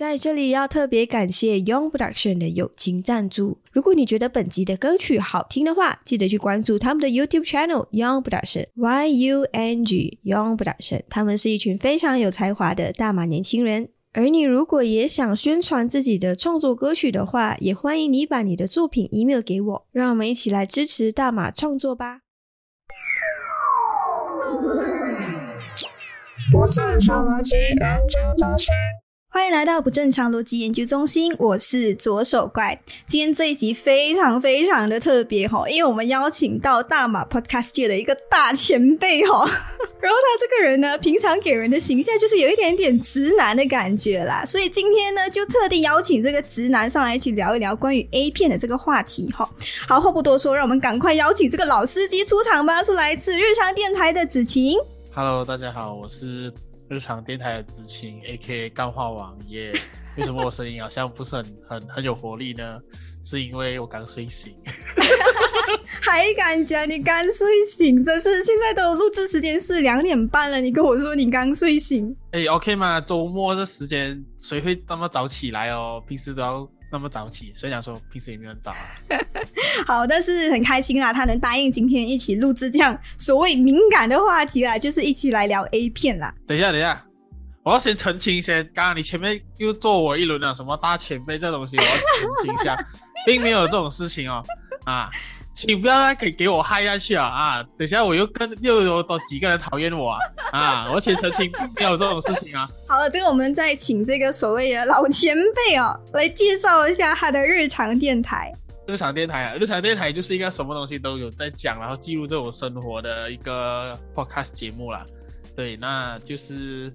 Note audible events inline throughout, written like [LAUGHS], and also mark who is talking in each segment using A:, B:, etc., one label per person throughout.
A: 在这里要特别感谢 Young Production 的友情赞助。如果你觉得本集的歌曲好听的话，记得去关注他们的 YouTube channel Young Production Y U N G Young Production。他们是一群非常有才华的大马年轻人。而你如果也想宣传自己的创作歌曲的话，也欢迎你把你的作品 email 给我，让我们一起来支持大马创作吧。不正常逻辑研究中心。欢迎来到不正常逻辑研究中心，我是左手怪。今天这一集非常非常的特别哈，因为我们邀请到大马 Podcast 界的一个大前辈哈。[LAUGHS] 然后他这个人呢，平常给人的形象就是有一点点直男的感觉啦，所以今天呢，就特地邀请这个直男上来一起聊一聊关于 A 片的这个话题哈。好，话不多说，让我们赶快邀请这个老司机出场吧，是来自日常电台的子晴。
B: Hello，大家好，我是。日常电台的知青，A.K.A. 干话王耶。为什么我声音好像不是很很很有活力呢？是因为我刚睡醒。[LAUGHS]
A: 还敢讲你刚睡醒？真是现在都录制时间是两点半了，你跟我说你刚睡醒？
B: 哎，OK 吗？周末这时间谁会那么早起来哦？平时都要。那么早起，所以讲说平时也没有很早啊。[LAUGHS]
A: 好，但是很开心啊，他能答应今天一起录制这样所谓敏感的话题啦，就是一起来聊 A 片啦。
B: 等一下，等一下，我要先澄清先，刚刚你前面又做我一轮了什么大前辈这东西，我要澄清一下，并没有这种事情哦，啊。请不要再给给我嗨下去啊！啊，等下我又跟又有多几个人讨厌我啊！啊，我且澄清，没有这种事情啊。
A: 好了，这个我们再请这个所谓的老前辈哦，来介绍一下他的日常电台。
B: 日常电台啊，日常电台就是一个什么东西都有在讲，然后记录这种生活的一个 podcast 节目啦。对，那就是。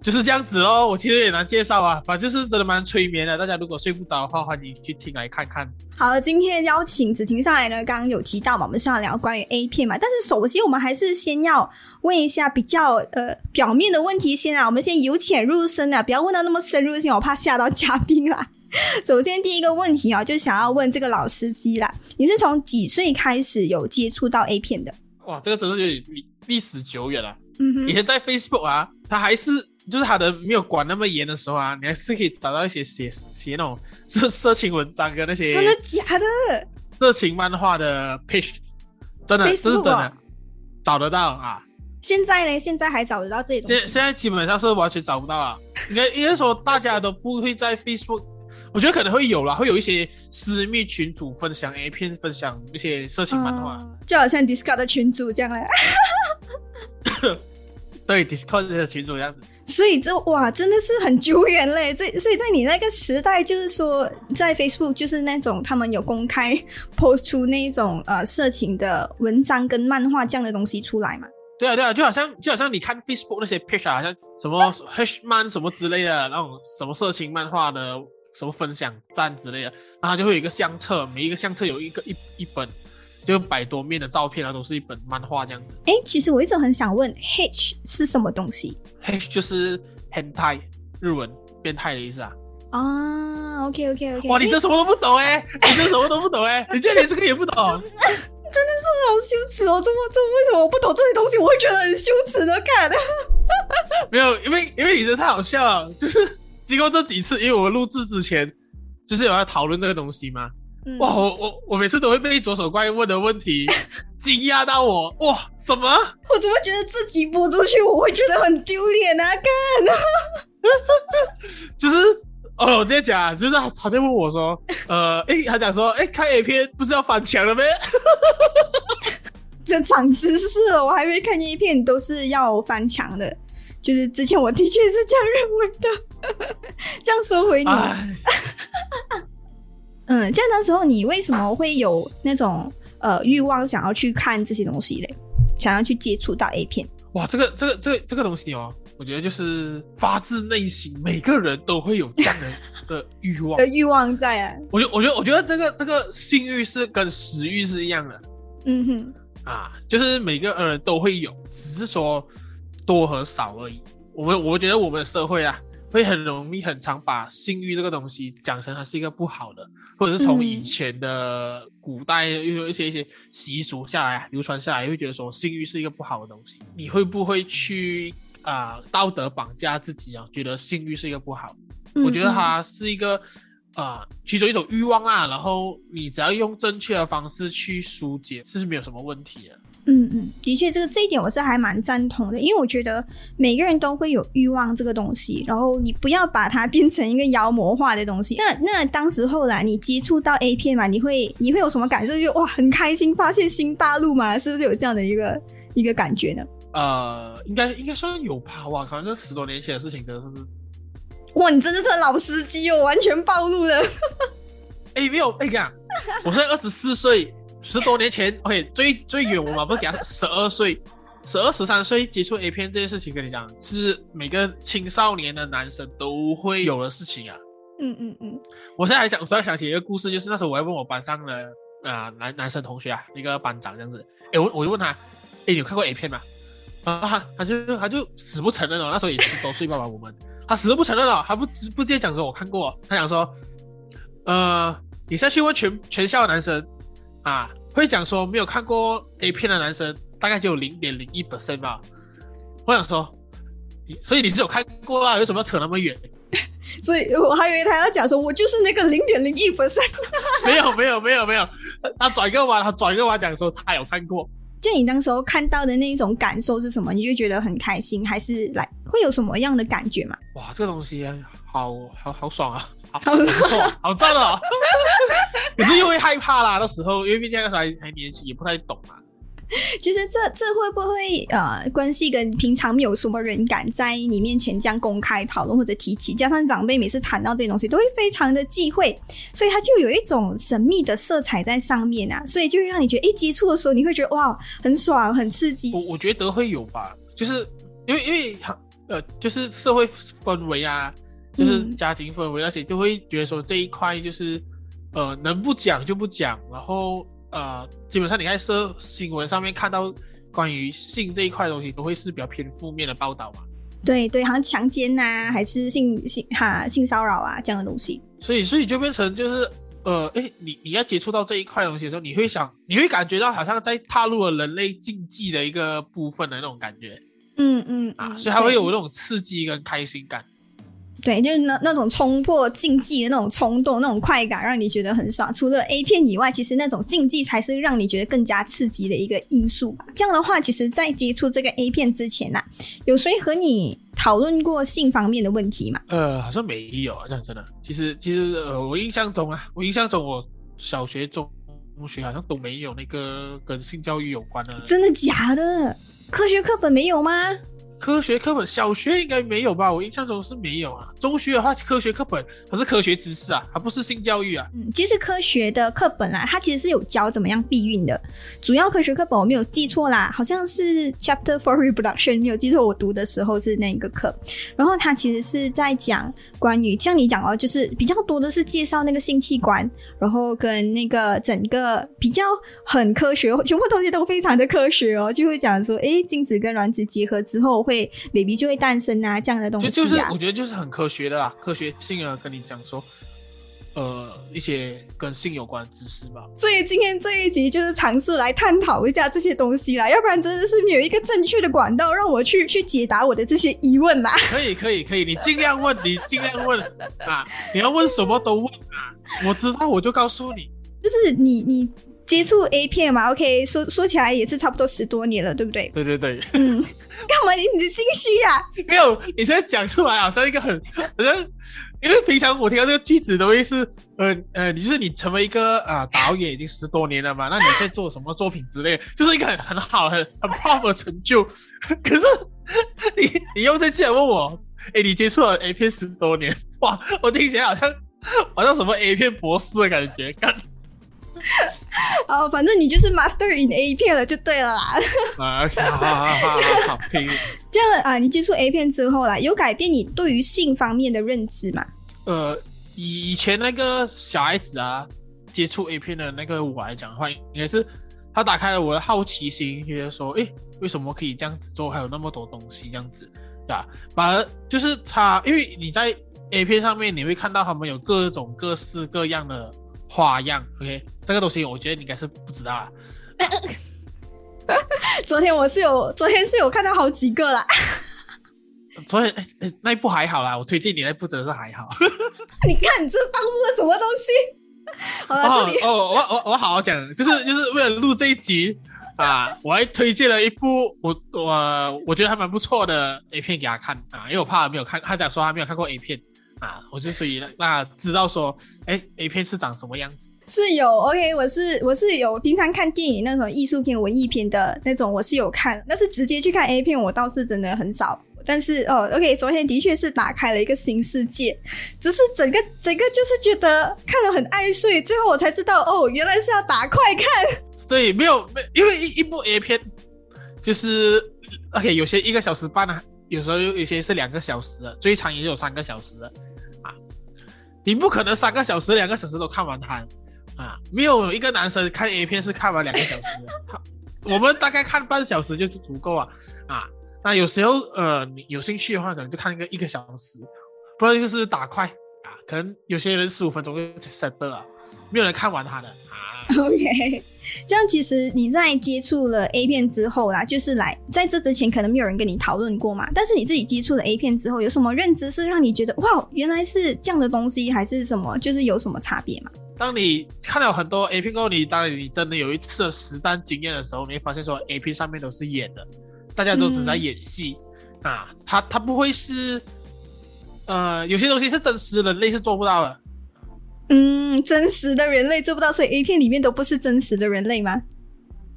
B: 就是这样子哦，我其实也难介绍啊，反正就是真的蛮催眠的。大家如果睡不着的话，欢迎去听来看看。
A: 好，今天邀请子晴上来呢，刚刚有提到嘛，我们是要聊关于 A 片嘛。但是首先我们还是先要问一下比较呃表面的问题先啊，我们先由浅入深啊，不要问到那么深入性，我怕吓到嘉宾啦。[LAUGHS] 首先第一个问题啊，就想要问这个老司机啦，你是从几岁开始有接触到 A 片的？
B: 哇，这个真的有历历史久远了。嗯哼，以前在 Facebook 啊，他还是。就是他的没有管那么严的时候啊，你还是可以找到一些写写那种色色情文章跟那些
A: 真的假的
B: 色情漫画的 page，真的这是真的找得到啊。
A: 现在呢？现在还找得到这些东西？
B: 现现在基本上是完全找不到啊。应该应该说大家都不会在 Facebook，我觉得可能会有啦，会有一些私密群组分享 A 片，分享一些色情漫画，
A: 就好像 Discord 的群组这样嘞。[LAUGHS]
B: 对，Discord 的群组这样子。
A: 所以这哇，真的是很久远嘞！这所以在你那个时代，就是说在 Facebook 就是那种他们有公开 post 出那种呃色情的文章跟漫画这样的东西出来嘛？
B: 对啊对啊，就好像就好像你看 Facebook 那些 picture，好像什么漫什么之类的那种什么色情漫画的什么分享站之类的，然后就会有一个相册，每一个相册有一个一一本。就百多面的照片啊，都是一本漫画这样子。
A: 哎，其实我一直很想问，H 是什么东西
B: ？H 就是变态，日文变态的意思啊。
A: 啊，OK OK OK。
B: 哇，你这什么都不懂哎，[LAUGHS] 你这什么都不懂哎，你竟然连这个也不懂，真的
A: 是好羞耻哦！怎么这为什么我不懂这些东西，我会觉得很羞耻的看？[LAUGHS]
B: 没有，因为因为你这太好笑了，就是经过这几次，因为我们录制之前就是有在讨论这个东西嘛。哇，我我我每次都会被左手怪问的问题 [LAUGHS] 惊讶到我哇！什么？
A: 我怎么觉得自己播出去我会觉得很丢脸啊？看，[LAUGHS]
B: 就是哦，我直接讲，就是他在问我说，呃，哎，他讲说，哎，看 A 片不是要翻墙了没？[LAUGHS]
A: 这长知识了，我还没看 A 片都是要翻墙的，就是之前我的确是这样认为的。这样说回你。嗯，这样的时候，你为什么会有那种呃欲望想要去看这些东西嘞？想要去接触到 A 片？
B: 哇，这个这个这个这个东西哦，我觉得就是发自内心，每个人都会有这样的的欲望 [LAUGHS]
A: 的欲望在啊。
B: 我觉我觉得我觉得这个这个性欲是跟食欲是一样的。嗯哼，啊，就是每个人都会有，只是说多和少而已。我们我觉得我们的社会啊。会很容易很常把性欲这个东西讲成它是一个不好的，或者是从以前的古代又有一些一些习俗下来流传下来，会觉得说性欲是一个不好的东西。你会不会去啊道德绑架自己啊？觉得性欲是一个不好？我觉得它是一个啊，其中一种欲望啊。然后你只要用正确的方式去疏解，这是没有什么问题的。
A: 嗯嗯，的确，这个这一点我是还蛮赞同的，因为我觉得每个人都会有欲望这个东西，然后你不要把它变成一个妖魔化的东西。[LAUGHS] 那那当时后来你接触到 A 片嘛，你会你会有什么感受？就哇，很开心，发现新大陆嘛，是不是有这样的一个一个感觉呢？
B: 呃，应该应该算有吧，哇，可能这十多年前的事情，真的是。
A: 哇，你真的是老司机哦，完全暴露了。[LAUGHS]
B: 哎，没有，哎呀，我现在二十四岁。十多年前，OK，最最远我嘛不是给他十二岁，十二十三岁接触 A 片这件事情，跟你讲是每个青少年的男生都会有的事情啊。嗯嗯嗯，我现在还想突然想起一个故事，就是那时候我还问我班上的啊男男生同学啊，一个班长这样子，哎我我就问他，哎你有看过 A 片吗？啊他就他就死不承认了，那时候也十多岁吧吧我们，[LAUGHS] 他死都不承认了，他不直不直接讲说我看过，他讲说，呃你再去问全全校的男生。啊，会讲说没有看过 A 片的男生大概就有零点零一 percent 吧。我想说，所以你是有看过啊？为什么要扯那么远？[LAUGHS]
A: 所以我还以为他要讲说，我就是那个零点零一 percent。[LAUGHS]
B: 没有没有没有没有，他转个弯，他转个弯讲说他有看过。
A: 就你当时候看到的那种感受是什么？你就觉得很开心，还是来会有什么样的感觉嘛？
B: 哇，这个东西好好好爽啊！好不错，好赞哦！[LAUGHS] 可是又会害怕啦，那时候因为毕竟那时候还还年轻，也不太懂嘛。
A: 其实这这会不会呃关系跟平常没有什么人敢在你面前这样公开讨论或者提起，加上长辈每次谈到这些东西都会非常的忌讳，所以它就有一种神秘的色彩在上面啊，所以就会让你觉得一接触的时候你会觉得哇很爽很刺激。
B: 我我觉得会有吧，就是因为因为呃就是社会氛围啊。就是家庭氛围，那些都会觉得说这一块就是，呃，能不讲就不讲。然后呃，基本上你在社新闻上面看到关于性这一块东西，都会是比较偏负面的报道嘛。
A: 对对，好像强奸呐，还是性性哈性骚扰啊这样的东西。
B: 所以所以就变成就是，呃，哎，你你要接触到这一块东西的时候，你会想，你会感觉到好像在踏入了人类禁忌的一个部分的那种感觉。嗯嗯啊，所以它会有那种刺激跟开心感。
A: 对，就是那那种冲破禁忌的那种冲动、那种快感，让你觉得很爽。除了 A 片以外，其实那种禁忌才是让你觉得更加刺激的一个因素吧。这样的话，其实，在接触这个 A 片之前呐，有谁和你讨论过性方面的问题吗？
B: 呃，好像没有，这样真的。其实，其实呃，我印象中啊，我印象中，我小学、中学好像都没有那个跟性教育有关的。
A: 真的假的？科学课本没有吗？
B: 科学课本小学应该没有吧？我印象中是没有啊。中学的话，科学课本它是科学知识啊，它不是性教育啊。
A: 嗯，其实科学的课本啊，它其实是有教怎么样避孕的。主要科学课本我没有记错啦，好像是 Chapter for Reproduction，没有记错，我读的时候是那个课。然后它其实是在讲关于像你讲哦，就是比较多的是介绍那个性器官，然后跟那个整个比较很科学，全部东西都非常的科学哦，就会讲说，哎，精子跟卵子结合之后。会 baby 就会诞生啊，这样的东西
B: 啊，就是我觉得就是很科学的啦，科学性啊，跟你讲说，呃，一些跟性有关的知识吧。
A: 所以今天这一集就是尝试来探讨一下这些东西啦，要不然真的是没有一个正确的管道让我去去解答我的这些疑问啦。
B: 可以可以可以，你尽量问，你尽量问啊，你要问什么都问啊，我知道我就告诉你，[LAUGHS]
A: 就是你你。接触 A 片嘛，OK，说说起来也是差不多十多年了，对不对？
B: 对对对。嗯，[LAUGHS]
A: 干嘛你你心虚呀？
B: 没有，你现在讲出来好像一个很好像，因为平常我听到这个句子都会是，呃呃，你就是你成为一个啊导演已经十多年了嘛，那你在做什么作品之类，就是一个很很好很很 proud 的成就。可是 [LAUGHS] 你你又在这样问我，哎，你接触了 A 片十多年，哇，我听起来好像好像什么 A 片博士的感觉，干。[LAUGHS]
A: 哦，反正你就是 master in A 片了，就对了啦。
B: 啊，好好好好，
A: 这样啊，你接触 A 片之后啦，有改变你对于性方面的认知吗？
B: 呃，以以前那个小孩子啊，接触 A 片的那个我来讲的话，应该是他打开了我的好奇心，觉得说，哎，为什么可以这样子做？还有那么多东西这样子，对吧？反而就是他，因为你在 A 片上面，你会看到他们有各种各式各样的。花样，OK，这个东西我觉得你应该是不知道啊。[LAUGHS]
A: 昨天我是有，昨天是有看到好几个啦。
B: 昨天那一部还好啦，我推荐你那部真的是还好。[LAUGHS]
A: 你看你这放入了什么东西？[LAUGHS] 好了，这里
B: 哦，我我我好好讲，就是就是为了录这一集啊，我还推荐了一部我我我觉得还蛮不错的 A 片给他看啊，因为我怕他没有看，他讲说他没有看过 A 片啊，我就所以那知道说，哎，A 片是长什么样子。
A: 是有 OK，我是我是有平常看电影那种艺术片、文艺片的那种，我是有看。但是直接去看 A 片，我倒是真的很少。但是哦，OK，昨天的确是打开了一个新世界，只是整个整个就是觉得看了很爱睡，最后我才知道哦，原来是要打快看。
B: 对，没有没，因为一一部 A 片就是 OK，有些一个小时半啊，有时候有些是两个小时，最长也有三个小时啊。你不可能三个小时、两个小时都看完它。啊，没有一个男生看 A 片是看完两个小时，我们大概看半小时就是足够啊。啊，那有时候呃，你有兴趣的话，可能就看一个一个小时，不然就是打快啊。可能有些人十五分钟就 set 了，没有人看完他的。[LAUGHS]
A: OK，这样其实你在接触了 A 片之后啦，就是来在这之前可能没有人跟你讨论过嘛，但是你自己接触了 A 片之后，有什么认知是让你觉得哇，原来是这样的东西，还是什么，就是有什么差别吗？
B: 当你看了很多 A 片后，你当你真的有一次的实战经验的时候，你会发现说 A 片上面都是演的，大家都只在演戏啊，他他不会是，呃，有些东西是真实人类是做不到的。
A: 嗯，真实的人类做不到，所以 A 片里面都不是真实的人类吗？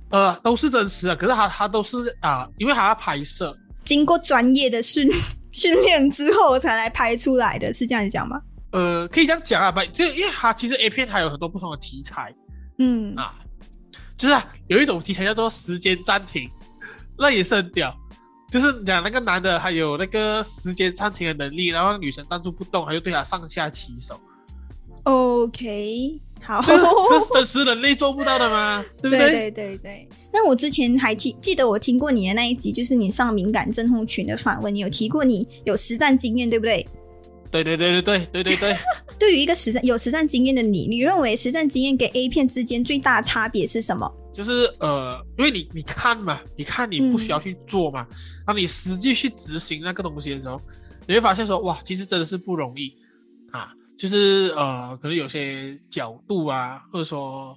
B: 呃，都是真实的，可是他他都是啊，因为还要拍摄，
A: 经过专业的训 [LAUGHS] 训练之后才来拍出来的，是这样讲吗？
B: 呃，可以这样讲啊，不，就因为它其实 A 片还有很多不同的题材，
A: 嗯
B: 啊，就是啊有一种题材叫做时间暂停，那也是很屌，就是讲那个男的还有那个时间暂停的能力，然后女生站住不动，他就对他上下其手。
A: OK，好，[LAUGHS]
B: 这是真实人类做不到的吗？[LAUGHS] 对不对？
A: 对对对。那我之前还记记得我听过你的那一集，就是你上敏感症候群的访问，你有提过你有实战经验，对不对？
B: 对对对对对对对对。[LAUGHS]
A: 对于一个实战有实战经验的你，你认为实战经验跟 A 片之间最大的差别是什么？
B: 就是呃，因为你你看嘛，你看你不需要去做嘛，当你实际去执行那个东西的时候，你会发现说哇，其实真的是不容易啊。就是呃，可能有些角度啊，或者说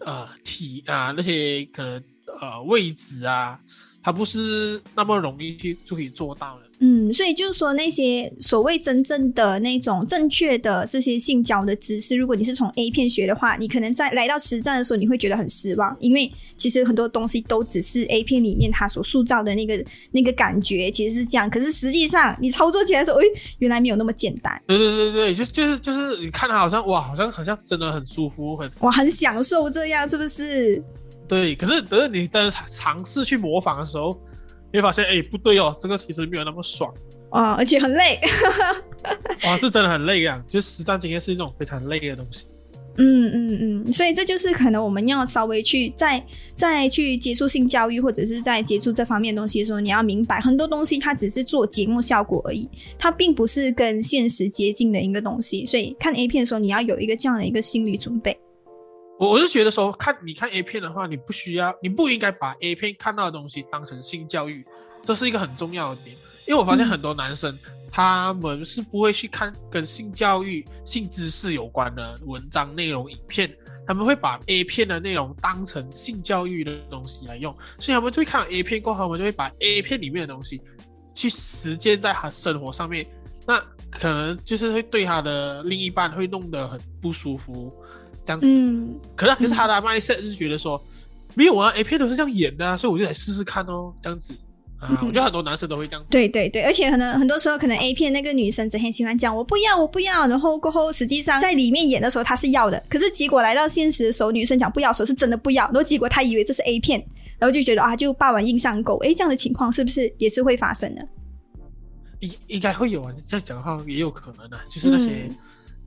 B: 呃体啊那些可能呃位置啊。它不是那么容易去就可以做到的。
A: 嗯，所以就是说那些所谓真正的那种正确的这些性交的知识，如果你是从 A 片学的话，你可能在来到实战的时候，你会觉得很失望，因为其实很多东西都只是 A 片里面它所塑造的那个那个感觉，其实是这样。可是实际上你操作起来的时候，哎，原来没有那么简单。
B: 对对对对，就就是就是你看它好像哇，好像好像真的很舒服，很
A: 哇，很享受这样，是不是？
B: 对，可是可是你真的尝试去模仿的时候，你会发现，哎，不对哦，这个其实没有那么爽
A: 啊，而且很累。[LAUGHS]
B: 哇，是真的很累啊！就是实战经验是一种非常累的东西。
A: 嗯嗯嗯，所以这就是可能我们要稍微去再再去接触性教育，或者是在接触这方面东西的时候，你要明白很多东西它只是做节目效果而已，它并不是跟现实接近的一个东西。所以看 A 片的时候，你要有一个这样的一个心理准备。
B: 我我是觉得说，看你看 A 片的话，你不需要，你不应该把 A 片看到的东西当成性教育，这是一个很重要的点。因为我发现很多男生他们是不会去看跟性教育、性知识有关的文章内容、影片，他们会把 A 片的内容当成性教育的东西来用，所以他们就会看 A 片过后，他们就会把 A 片里面的东西去实践在他生活上面，那可能就是会对他的另一半会弄得很不舒服。这样子，可是可是他的麦 set 是觉得说，没有啊，A 片都是这样演的，啊所以我就来试试看哦，这样子啊，我觉得很多男生都会这样。
A: 对对对，而且可能很多时候可能 A 片那个女生整天喜欢讲我不要我不要，然后过后实际上在里面演的时候她是要的，可是结果来到现实的时候，女生讲不要的时候是真的不要，然后结果她以为这是 A 片，然后就觉得啊就霸王硬上弓，哎，这样的情况是不是也是会发生的？
B: 应应该会有啊，这样讲的话也有可能的，就是那些。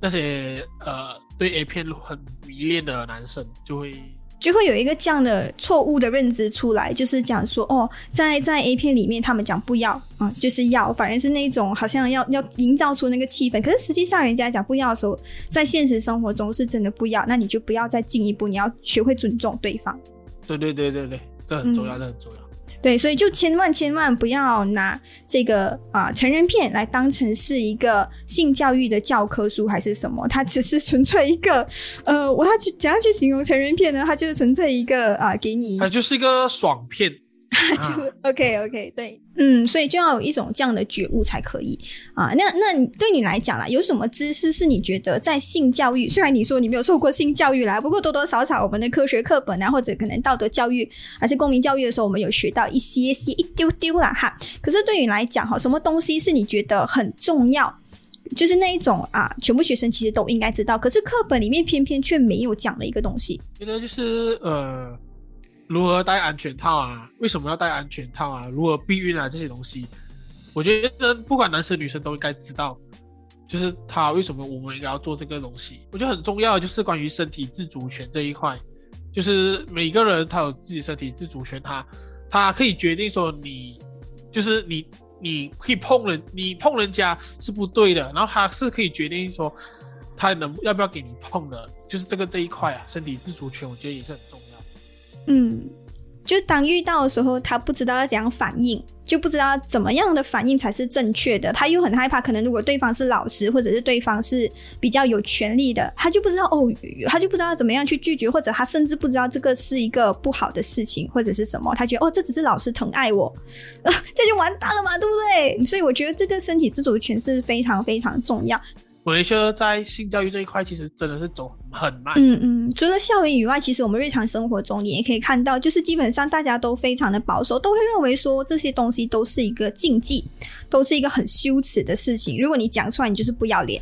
B: 那些呃对 A 片很迷恋的男生就会
A: 就会有一个这样的错误的认知出来，就是讲说哦，在在 A 片里面他们讲不要啊，就是要，反而是那种好像要要营造出那个气氛，可是实际上人家讲不要的时候，在现实生活中是真的不要，那你就不要再进一步，你要学会尊重对方。
B: 对对对对对，这很重要，这很重要。
A: 对，所以就千万千万不要拿这个啊成人片来当成是一个性教育的教科书还是什么，它只是纯粹一个 [LAUGHS] 呃，我要去怎样去形容成人片呢？它就是纯粹一个啊，给你，
B: 它就是一个爽片。[LAUGHS]
A: 就是 OK OK 对，嗯，所以就要有一种这样的觉悟才可以啊。那那对你来讲啦，有什么知识是你觉得在性教育？虽然你说你没有受过性教育啦，不过多多少少我们的科学课本啊，或者可能道德教育还是公民教育的时候，我们有学到一些些一丢丢啦哈。可是对你来讲哈，什么东西是你觉得很重要？就是那一种啊，全部学生其实都应该知道，可是课本里面偏偏却没有讲的一个东西。
B: 觉得就是呃。如何戴安全套啊？为什么要戴安全套啊？如何避孕啊？这些东西，我觉得不管男生女生都应该知道。就是他为什么我们应该要做这个东西？我觉得很重要的，就是关于身体自主权这一块。就是每个人他有自己身体自主权，他他可以决定说你，就是你你可以碰人，你碰人家是不对的。然后他是可以决定说他能要不要给你碰的，就是这个这一块啊，身体自主权，我觉得也是很重。
A: 嗯，就当遇到的时候，他不知道要怎样反应，就不知道怎么样的反应才是正确的。他又很害怕，可能如果对方是老师，或者是对方是比较有权力的，他就不知道哦，他就不知道怎么样去拒绝，或者他甚至不知道这个是一个不好的事情，或者是什么。他觉得哦，这只是老师疼爱我，[LAUGHS] 这就完蛋了嘛，对不对？所以我觉得这个身体自主权是非常非常重要。
B: 所以说在性教育这一块，其实真的是走很慢。
A: 嗯嗯，除了校园以外，其实我们日常生活中你也可以看到，就是基本上大家都非常的保守，都会认为说这些东西都是一个禁忌，都是一个很羞耻的事情。如果你讲出来，你就是不要脸。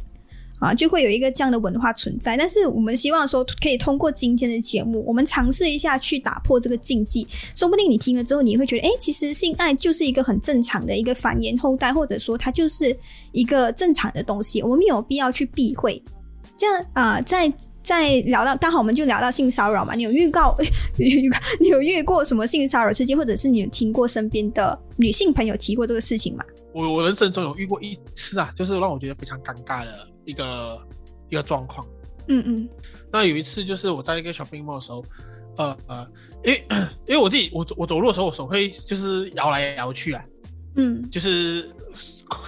A: 啊，就会有一个这样的文化存在，但是我们希望说，可以通过今天的节目，我们尝试一下去打破这个禁忌。说不定你听了之后，你会觉得，哎，其实性爱就是一个很正常的一个繁衍后代，或者说它就是一个正常的东西，我们没有必要去避讳。这样啊，在在聊到刚好我们就聊到性骚扰嘛，你有预告预告，你有遇过什么性骚扰事件，或者是你有听过身边的女性朋友提过这个事情吗？
B: 我我人生中有遇过一次啊，就是让我觉得非常尴尬的。一个一个状况，
A: 嗯嗯，
B: 那有一次就是我在一个 shopping mall 的时候，呃呃，因为 [CLEARS THROAT] 因为我自己我我走路的时候我手会就是摇来摇去啊，
A: 嗯，
B: 就是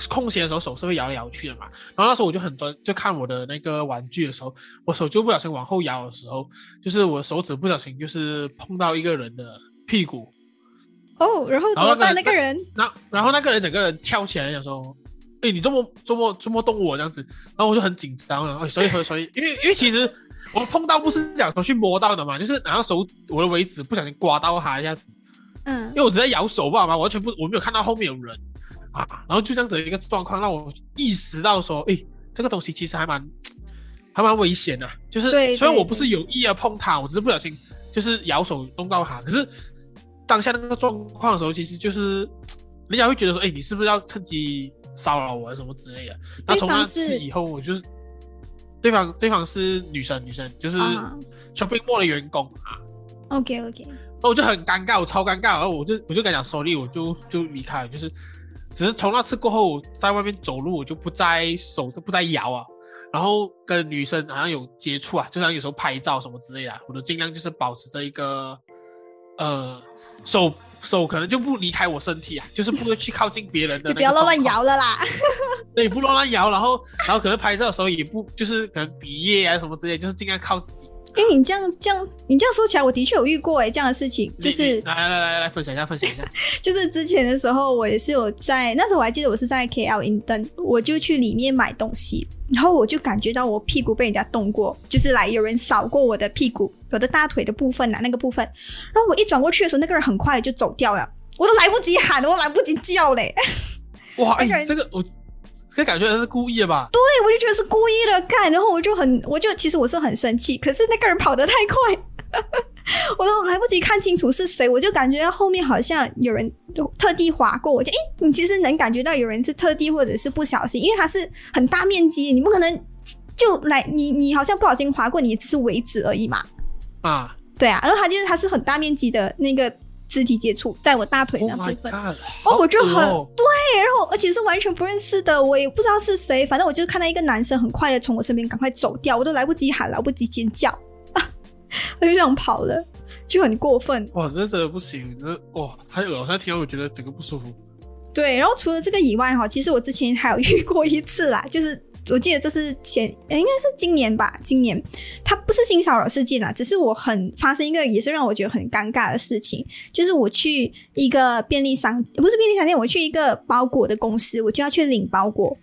B: 空闲的时候手是会摇来摇去的嘛，然后那时候我就很专就看我的那个玩具的时候，我手就不小心往后摇的时候，就是我手指不小心就是碰到一个人的屁股，
A: 哦，然后怎么办？那个人，
B: 那然后那个人整个人跳起来想说。哎，你这么这么这么动我这样子，然后我就很紧张啊。所以所以所以，因为因为其实我碰到不是讲说去摸到的嘛，就是然后手我的尾指不小心刮到它一下子，
A: 嗯，
B: 因为我只在咬手吧嘛，完全不我没有看到后面有人啊，然后就这样子一个状况让我意识到说，哎，这个东西其实还蛮还蛮危险的，就是虽然我不是有意要碰它，我只是不小心就是咬手弄到它，可是当下那个状况的时候，其实就是人家会觉得说，哎，你是不是要趁机？骚扰我什么之类的，那从那次以后，我就是对方，对方是女生，女生就是 shopping mall 的员工啊。
A: OK OK，
B: 那我就很尴尬，我超尴尬，然后我就我就跟他讲 sorry，我就就离开了，就是只是从那次过后，在外面走路我就不再手就不再摇啊，然后跟女生好像有接触啊，就像有时候拍照什么之类的，我都尽量就是保持着一个呃手。手可能就不离开我身体啊，就是不会去靠近别人的，
A: 就不要乱乱摇了啦。[LAUGHS]
B: 对，不乱乱摇，然后然后可能拍照的时候也不就是可能比耶啊什么之类，就是尽量靠自己。
A: 因为你这样这样，你这样说起来，我的确有遇过哎这样的事情，就是
B: 来来来来来分享一下，分享一下。[LAUGHS]
A: 就是之前的时候，我也是有在那时候我还记得我是在 KL 印登，我就去里面买东西，然后我就感觉到我屁股被人家动过，就是来有人扫过我的屁股，我的大腿的部分呐那个部分，然后我一转过去的时候，那个人很快就走掉了，我都来不及喊，我来不及叫嘞。
B: 哇，哎，这个我。这感觉是故意的吧？
A: 对，我就觉得是故意的，看，然后我就很，我就其实我是很生气，可是那个人跑得太快，[LAUGHS] 我都来不及看清楚是谁，我就感觉到后面好像有人特地划过，我就诶，你其实能感觉到有人是特地或者是不小心，因为它是很大面积，你不可能就来你你好像不小心划过，你只是为止而已嘛。
B: 啊，
A: 对啊，然后他就是他是很大面积的那个。肢体接触在我大腿那部分，
B: 哦，
A: 我就很对，然后而且是完全不认识的，我也不知道是谁，反正我就看到一个男生很快的从我身边赶快走掉，我都来不及喊，来不及尖叫，我就这样跑了。就很过分。
B: 哇，这真的不行，这哇太恶心，听到我觉得整个不舒服。
A: 对，然后除了这个以外哈，其实我之前还有遇过一次啦，就是。我记得这是前，应该是今年吧。今年它不是性骚扰事件啦，只是我很发生一个也是让我觉得很尴尬的事情，就是我去一个便利商，不是便利商店，我去一个包裹的公司，我就要去领包裹。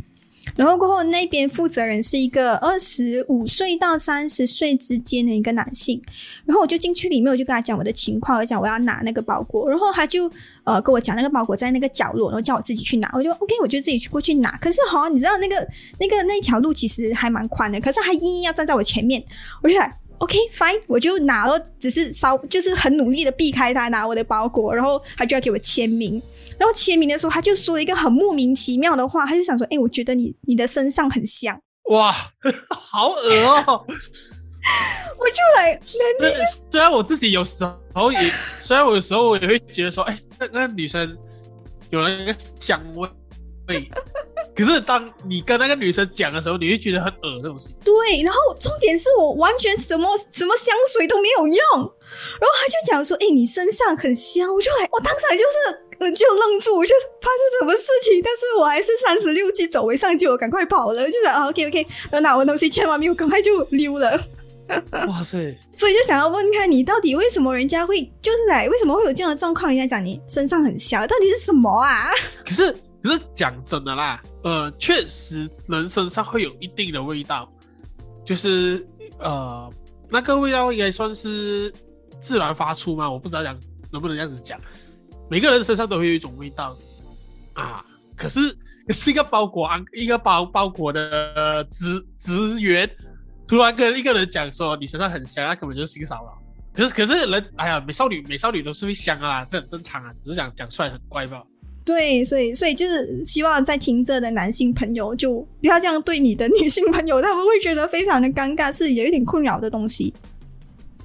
A: 然后过后，那边负责人是一个二十五岁到三十岁之间的一个男性。然后我就进去里面，我就跟他讲我的情况，我讲我要拿那个包裹。然后他就呃跟我讲那个包裹在那个角落，然后叫我自己去拿。我就 OK，我就自己去过去拿。可是好，你知道那个那个那条路其实还蛮宽的，可是他硬要站在我前面，我就想。OK，fine，我就拿了，只是稍就是很努力的避开他拿我的包裹，然后他就要给我签名，然后签名的时候他就说了一个很莫名其妙的话，他就想说，哎，我觉得你你的身上很香，
B: 哇，好恶哦，[LAUGHS]
A: 我就来，
B: 虽然我自己有时候也，虽然我有时候我也会觉得说，哎，那那女生有了一个香味。对，可是当你跟那个女生讲的时候，你会觉得很恶这种事情。
A: 对，然后重点是我完全什么什么香水都没有用，然后他就讲说：“哎，你身上很香。”我就来，我当场就是呃就愣住，我就发生什么事情？但是我还是三十六计走为上计，我赶快跑了，就想 OK OK，然后拿完东西签完名，[LAUGHS] 我赶快就溜了。
B: 哇塞！
A: 所以就想要问看你到底为什么人家会就是来为什么会有这样的状况？人家讲你身上很香，到底是什么啊？
B: 可是。可是讲真的啦，呃，确实人身上会有一定的味道，就是呃，那个味道应该算是自然发出吗？我不知道讲能不能这样子讲。每个人身上都会有一种味道啊，可是是一个包裹啊，一个包包裹的职职员突然跟一个人讲说你身上很香，那根本就是性骚扰。可是可是人，哎呀，美少女美少女都是会香啊，这很正常啊，只是讲讲出来很怪吧。
A: 对，所以所以就是希望在听着的男性朋友就不要这样对你的女性朋友，他们会觉得非常的尴尬，是有一点困扰的东西。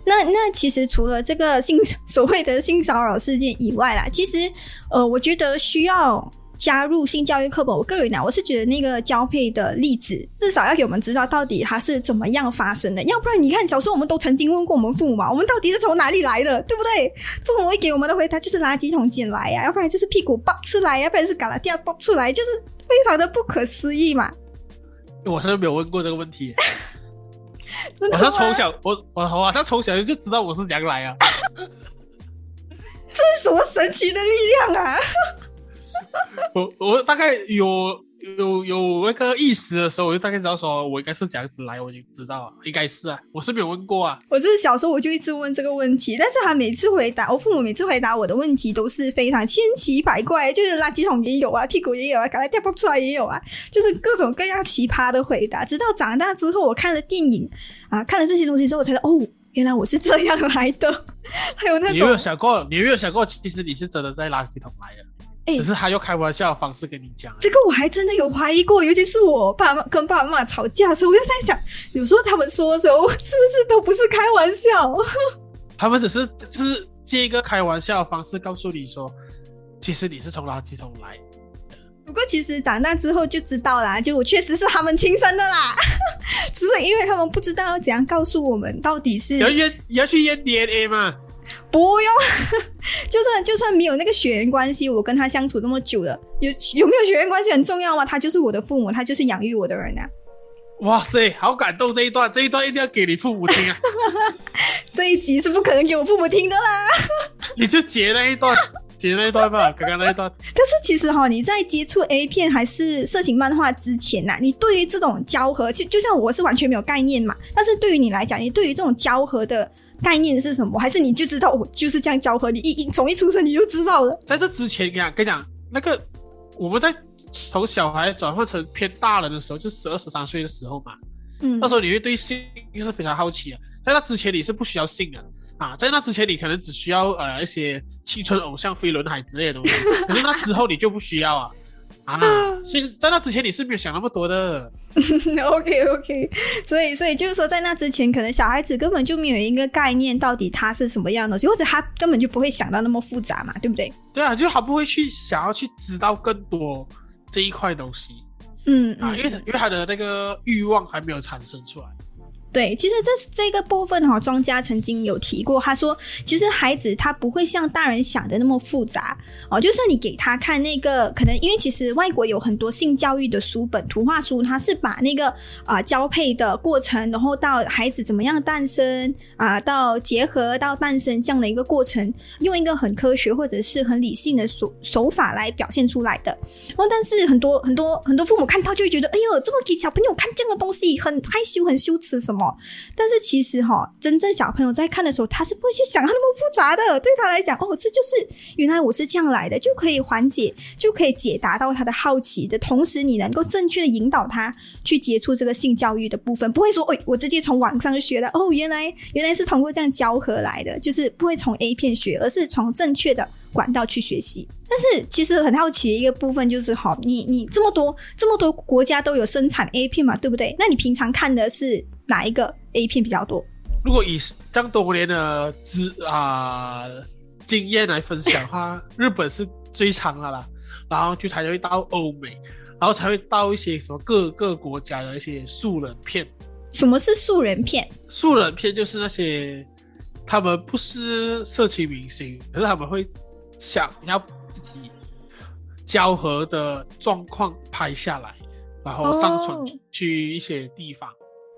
A: 那那其实除了这个性所谓的性骚扰事件以外啦，其实呃，我觉得需要。加入性教育课本，我个人呢，我是觉得那个交配的例子，至少要给我们知道到底它是怎么样发生的。要不然，你看小时候我们都曾经问过我们父母嘛，我们到底是从哪里来的，对不对？父母会给我们的回答就是垃圾桶捡来呀，要不然就是屁股爆出来，要不然是嘎啦掉爆出来，就是非常的不可思议嘛。
B: 我是没有问过这个问题，[LAUGHS] 我是从小我我好像从小就知道我是怎样来啊，[LAUGHS]
A: 这是什么神奇的力量啊！[LAUGHS]
B: 我我大概有有有那个意识的时候，我就大概知道说，我应该是这样子来，我已经知道了，应该是啊，我是没有问过啊。
A: 我就是小时候我就一直问这个问题，但是他每次回答，我父母每次回答我的问题都是非常千奇百怪，就是垃圾桶也有啊，屁股也有啊，刚才掉不出来也有啊，就是各种各样奇葩的回答。直到长大之后，我看了电影啊，看了这些东西之后，我才哦，原来我是这样来的。还有那种，
B: 你有没有想过？你有没有想过，其实你是真的在垃圾桶来的？只是他用开玩笑的方式跟你讲，
A: 这个我还真的有怀疑过，尤其是我爸妈跟爸爸妈妈吵架的时候，我就在想，有时候他们说的时候是不是都不是开玩笑？[LAUGHS]
B: 他们只是就是借一个开玩笑的方式告诉你说，其实你是从垃圾桶来。
A: 不过其实长大之后就知道啦，就我确实是他们亲生的啦，只是因为他们不知道要怎样告诉我们到底是
B: 要验要去验 DNA 吗？
A: 不用，[LAUGHS] 就算就算没有那个血缘关系，我跟他相处那么久了，有有没有血缘关系很重要吗？他就是我的父母，他就是养育我的人啊！
B: 哇塞，好感动这一段，这一段一定要给你父母听啊！[LAUGHS]
A: 这一集是不可能给我父母听的啦！[LAUGHS]
B: 你就截那一段，截那一段吧，刚刚那一段。
A: 但是其实哈，你在接触 A 片还是色情漫画之前呐，你对于这种交合，其实就像我是完全没有概念嘛。但是对于你来讲，你对于这种交合的。概念是什么？还是你就知道我就是这样教和？你一一从一出生你就知道了。
B: 在这之前，跟讲跟讲那个，我们在从小孩转换成偏大人的时候，就十二十三岁的时候嘛，嗯，那时候你会对性是非常好奇的。在那之前你是不需要性的啊，在那之前你可能只需要呃一些青春偶像、飞轮海之类的东西，[LAUGHS] 可是那之后你就不需要啊。啊，所以在那之前你是没有想那么多的。[LAUGHS]
A: OK OK，所以所以就是说，在那之前，可能小孩子根本就没有一个概念，到底他是什么样的，或者他根本就不会想到那么复杂嘛，对不对？
B: 对啊，就他不会去想要去知道更多这一块东西。
A: 嗯
B: 啊，因为因为他的那个欲望还没有产生出来。
A: 对，其实这这个部分哈，庄家曾经有提过，他说，其实孩子他不会像大人想的那么复杂哦。就算你给他看那个，可能因为其实外国有很多性教育的书本、图画书，他是把那个啊交配的过程，然后到孩子怎么样诞生啊，到结合到诞生这样的一个过程，用一个很科学或者是很理性的手手法来表现出来的。哦，但是很多很多很多父母看到就会觉得，哎呦，这么给小朋友看这样的东西，很害羞、很羞耻什么。哦但是其实哈，真正小朋友在看的时候，他是不会去想那么复杂的。对他来讲，哦，这就是原来我是这样来的，就可以缓解，就可以解答到他的好奇的同时，你能够正确的引导他去接触这个性教育的部分，不会说，哎，我直接从网上学了，哦，原来原来是通过这样交合来的，就是不会从 A 片学，而是从正确的管道去学习。但是其实很好奇的一个部分就是，哈，你你这么多这么多国家都有生产 A 片嘛，对不对？那你平常看的是？哪一个 A 片比较多？
B: 如果以这样多年的资啊经验来分享的话，日本是最长的啦，然后就才会到欧美，然后才会到一些什么各个国家的一些素人片。
A: 什么是素人片？
B: 素人片就是那些他们不是社区明星，可是他们会想要自己交合的状况拍下来，然后上传去一些地方。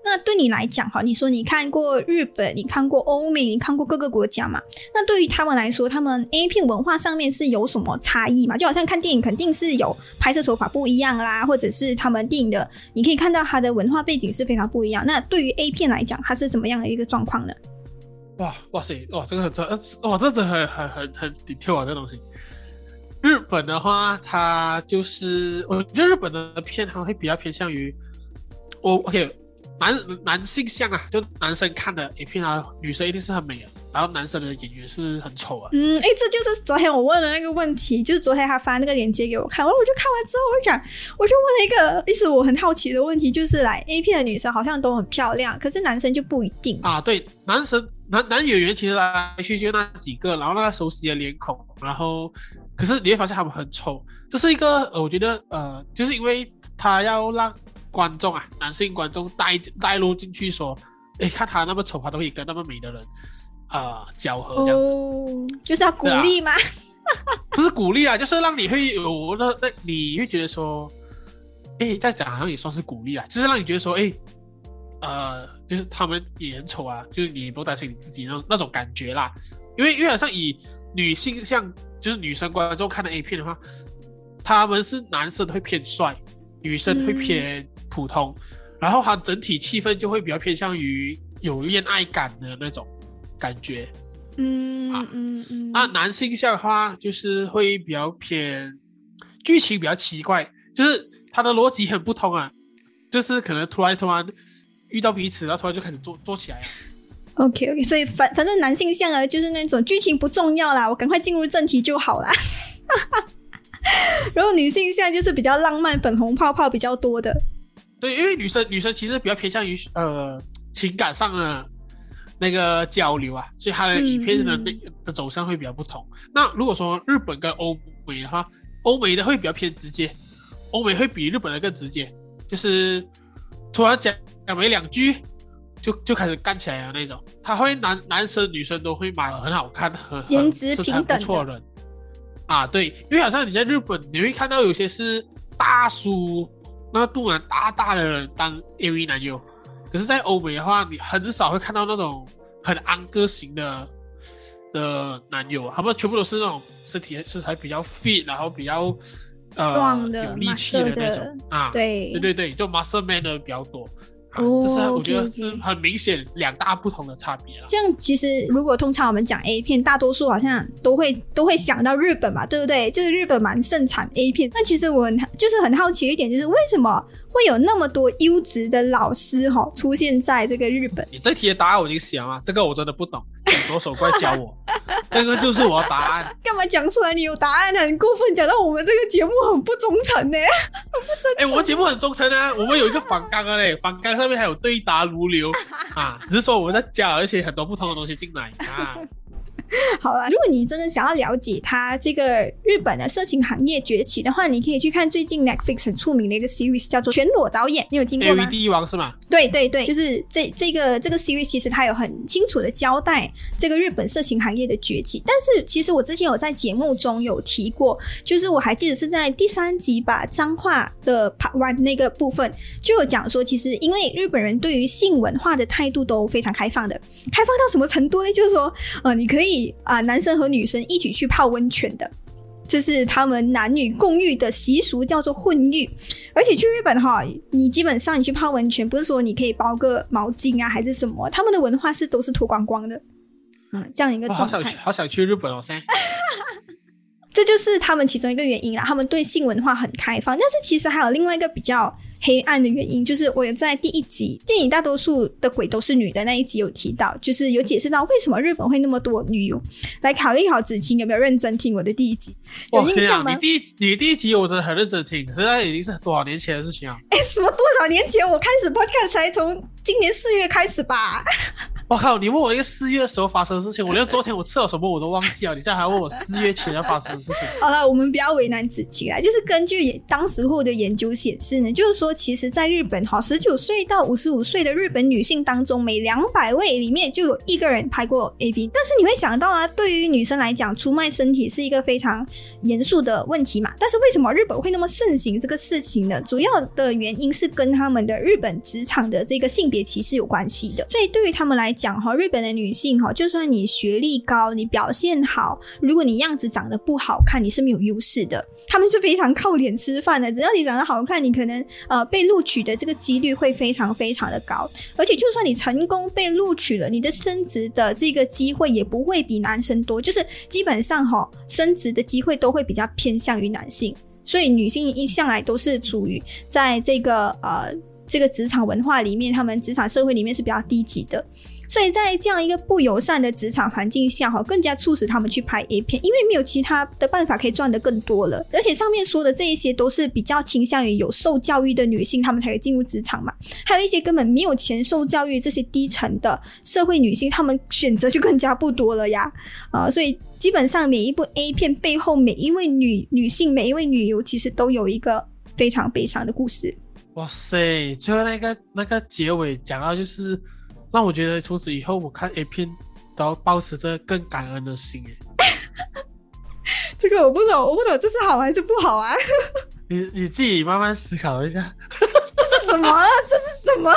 A: 那对你来讲，哈，你说你看过日本，你看过欧美，你看过各个国家嘛？那对于他们来说，他们 A 片文化上面是有什么差异嘛？就好像看电影，肯定是有拍摄手法不一样啦，或者是他们电影的，你可以看到它的文化背景是非常不一样。那对于 A 片来讲，它是怎么样的一个状况呢？
B: 哇哇塞哇，这个很这哇这真很很很很 detail 啊，这东西。日本的话，它就是我觉得日本的片它会比较偏向于我 OK。男男性向啊，就男生看的 A 片啊，女生一定是很美的，然后男生的演员是很丑啊。
A: 嗯，哎，这就是昨天我问的那个问题，就是昨天他发那个链接给我看，完我就看完之后，我就讲，我就问了一个意思我很好奇的问题，就是来 A 片的女生好像都很漂亮，可是男生就不一定
B: 啊。对，男生男男演员其实来去就那几个，然后那个熟悉的脸孔，然后可是你会发现他们很丑，这是一个呃，我觉得呃，就是因为他要让。观众啊，男性观众带带入进去说，哎，看他那么丑，他都可以跟那么美的人啊交合，这样子，
A: 就是要鼓励吗？
B: 不是鼓励啊，就是让你会有那那你会觉得说，哎，再讲好像也算是鼓励啊，就是让你觉得说，哎，呃，就是他们也很丑啊，就是你不用担心你自己那那种感觉啦，因为因为好像以女性像就是女生观众看的 A 片的话，他们是男生会偏帅，女生会偏。普通，然后它整体气氛就会比较偏向于有恋爱感的那种感觉，
A: 嗯啊嗯嗯。
B: 那男性向的话，就是会比较偏剧情比较奇怪，就是它的逻辑很不通啊，就是可能突然突然遇到彼此，然后突然就开始做做起来了。
A: OK OK，所以反反正男性向啊，就是那种剧情不重要啦，我赶快进入正题就好啦。[LAUGHS] 然后女性现在就是比较浪漫、粉红泡泡比较多的。
B: 对，因为女生女生其实比较偏向于呃情感上的那个交流啊，所以她的影片的那的走向会比较不同。那如果说日本跟欧美的话，欧美的会比较偏直接，欧美会比日本的更直接，就是突然讲讲没两句就就开始干起来了那种。他会男男生女生都会买很好看、很
A: 颜值
B: 平等的人啊，对，因为好像你在日本你会看到有些是大叔。那个肚腩大大的人当 AV 男友，可是，在欧美的话，你很少会看到那种很安哥型的的男友，他们全部都是那种身体身材比较 fit，然后比较呃有力气的那种啊，
A: 对
B: 对对对，就 muscle man 的比较多。这是我觉得是很明显两大不同的差别了。
A: 这样其实如果通常我们讲 A 片，大多数好像都会都会想到日本嘛，对不对？就是日本蛮盛产 A 片。那其实我很就是很好奇一点，就是为什么会有那么多优质的老师哈出现在这个日本？
B: 你这题的答案我已经写了，这个我真的不懂。左手过来教我，[LAUGHS] 那个就是我的答案。
A: 干嘛讲出来？你有答案呢？很过分，讲到我们这个节目很不忠诚呢。[LAUGHS]
B: 哎，我们节目很忠诚啊，我们有一个反纲啊嘞，[LAUGHS] 反纲上面还有对答如流啊，只是说我们在加一些很多不同的东西进来啊。[LAUGHS]
A: 好了，如果你真的想要了解它这个日本的色情行业崛起的话，你可以去看最近 Netflix 很出名的一个 series，叫做《全裸导演》，你有听过吗
B: V D 王是吗？
A: 对对对，就是这这个这个 series，其实它有很清楚的交代这个日本色情行业的崛起。但是其实我之前有在节目中有提过，就是我还记得是在第三集吧，脏话的拍完那个部分就有讲说，其实因为日本人对于性文化的态度都非常开放的，开放到什么程度呢？就是说，呃，你可以啊，男生和女生一起去泡温泉的。这是他们男女共浴的习俗，叫做混浴。而且去日本哈，你基本上你去泡温泉，不是说你可以包个毛巾啊，还是什么？他们的文化是都是脱光光的，嗯，这样一个状态。
B: 好想去，好想去日本哦！现在，[LAUGHS]
A: 这就是他们其中一个原因啦。他们对性文化很开放，但是其实还有另外一个比较。黑暗的原因就是我在第一集电影大多数的鬼都是女的那一集有提到，就是有解释到为什么日本会那么多女友。来考一考子晴有没有认真听我的第一集？有印象吗？
B: 你第一你第一集我真的很认真听，可是那已经是多少年前的事情啊？[LAUGHS]
A: 哎，什么多少年前？我开始 podcast 才从今年四月开始吧。
B: 我靠！你问我一个四月的时候发生的事情，我连昨天我吃了什么我都忘记了。你现在还问我四月前要发生的事情？[LAUGHS]
A: 好了，我们不要为难子晴啊。就是根据当时候的研究显示呢，就是说，其实在日本哈，十九岁到五十五岁的日本女性当中，每两百位里面就有一个人拍过 A V。但是你会想到啊，对于女生来讲，出卖身体是一个非常严肃的问题嘛。但是为什么日本会那么盛行这个事情呢？主要的原因是跟他们的日本职场的这个性别歧视有关系的。所以对于他们来讲哈，日本的女性哈，就算你学历高，你表现好，如果你样子长得不好看，你是没有优势的。他们是非常靠脸吃饭的，只要你长得好看，你可能呃被录取的这个几率会非常非常的高。而且就算你成功被录取了，你的升职的这个机会也不会比男生多，就是基本上哈，升职的机会都会比较偏向于男性。所以女性一向来都是处于在这个呃这个职场文化里面，他们职场社会里面是比较低级的。所以在这样一个不友善的职场环境下，哈，更加促使他们去拍 A 片，因为没有其他的办法可以赚得更多了。而且上面说的这一些都是比较倾向于有受教育的女性，她们才可以进入职场嘛。还有一些根本没有钱受教育，这些低层的社会女性，她们选择就更加不多了呀。啊，所以基本上每一部 A 片背后，每一位女女性，每一位女优，其实都有一个非常悲伤的故事。
B: 哇塞，最后那个那个结尾讲到就是。让我觉得从此以后我看 A 片都要保持着更感恩的心哎，[LAUGHS]
A: 这个我不懂，我不懂这是好还是不好啊？[LAUGHS]
B: 你你自己慢慢思考一下。
A: 这是什么？[LAUGHS] 这是什么？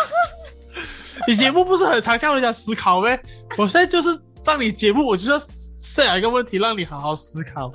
B: 你节目不是很常叫人家思考呗？我现在就是上你节目，我就要设一个问题，让你好好思考。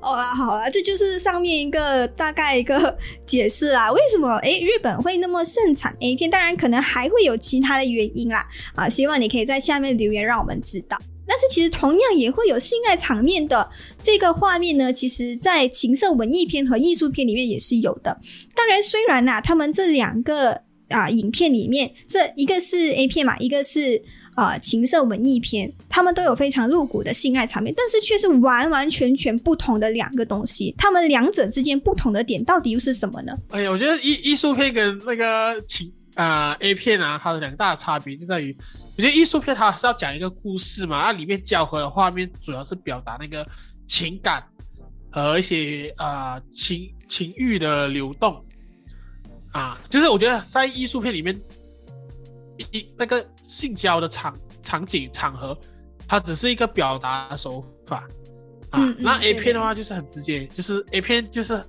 A: 好啦好啦，这就是上面一个大概一个解释啦。为什么诶日本会那么盛产 A 片？当然可能还会有其他的原因啦。啊，希望你可以在下面留言让我们知道。但是其实同样也会有性爱场面的这个画面呢，其实在情色文艺片和艺术片里面也是有的。当然虽然呐，他们这两个啊影片里面，这一个是 A 片嘛，一个是。啊，情色文艺片，他们都有非常露骨的性爱场面，但是却是完完全全不同的两个东西。他们两者之间不同的点到底又是什么呢？
B: 哎呀，我觉得艺艺术片跟那个情啊 A 片啊，它的两大差别就在于，我觉得艺术片它是要讲一个故事嘛，那里面交合的画面主要是表达那个情感和一些啊情情欲的流动啊，就是我觉得在艺术片里面。一那个性交的场场景场合，它只是一个表达手法啊。那 A 片的话就是很直接，就是 A 片就是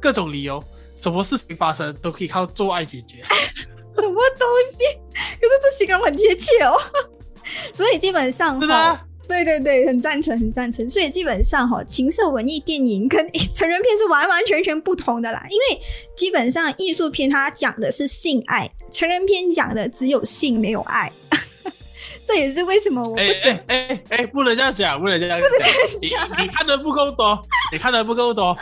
B: 各种理由，什么事情发生都可以靠做爱解决。[LAUGHS]
A: 什么东西？可是这形容很贴切哦。[LAUGHS] 所以基本上，
B: 对的。
A: 对对对，很赞成，很赞成。所以基本上哈，情色文艺电影跟 [LAUGHS] 成人片是完完全全不同的啦。因为基本上艺术片它讲的是性爱，成人片讲的只有性没有爱。[LAUGHS] 这也是为什么我不
B: 哎哎哎，不能这样讲，不能这样讲。你看的不够多，你看的不够多。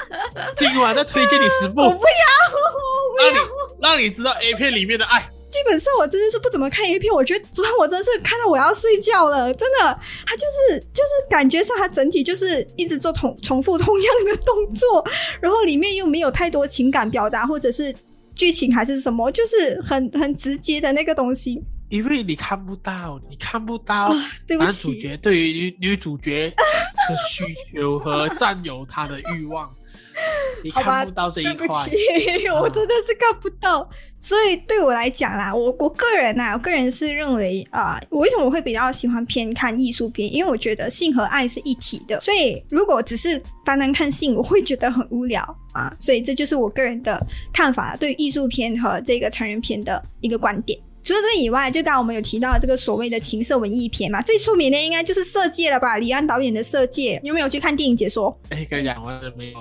B: 今晚再推荐你十部，我
A: 不要，
B: 让你让你知道 A 片里面的爱。
A: 基本上我真的是不怎么看 A 片，我觉得昨天我真的是看到我要睡觉了，真的，他就是就是感觉上他整体就是一直做同重复同样的动作，然后里面又没有太多情感表达或者是剧情还是什么，就是很很直接的那个东西。
B: 因为你看不到，你看不到男主角对于女女主角的需求和占有她的欲望。[LAUGHS] 你看不到这一块，[LAUGHS]
A: 我真的是看不到。所以对我来讲啦，我我个人呐，我个人是认为啊，我为什么我会比较喜欢偏看艺术片？因为我觉得性和爱是一体的。所以如果只是单单看性，我会觉得很无聊啊。所以这就是我个人的看法，对艺术片和这个成人片的一个观点。除了这个以外，就刚刚我们有提到这个所谓的情色文艺片嘛，最出名的应该就是《色戒》了吧？李安导演的《色戒》，你有没有去看电影解说？
B: 哎，跟你讲，我没有。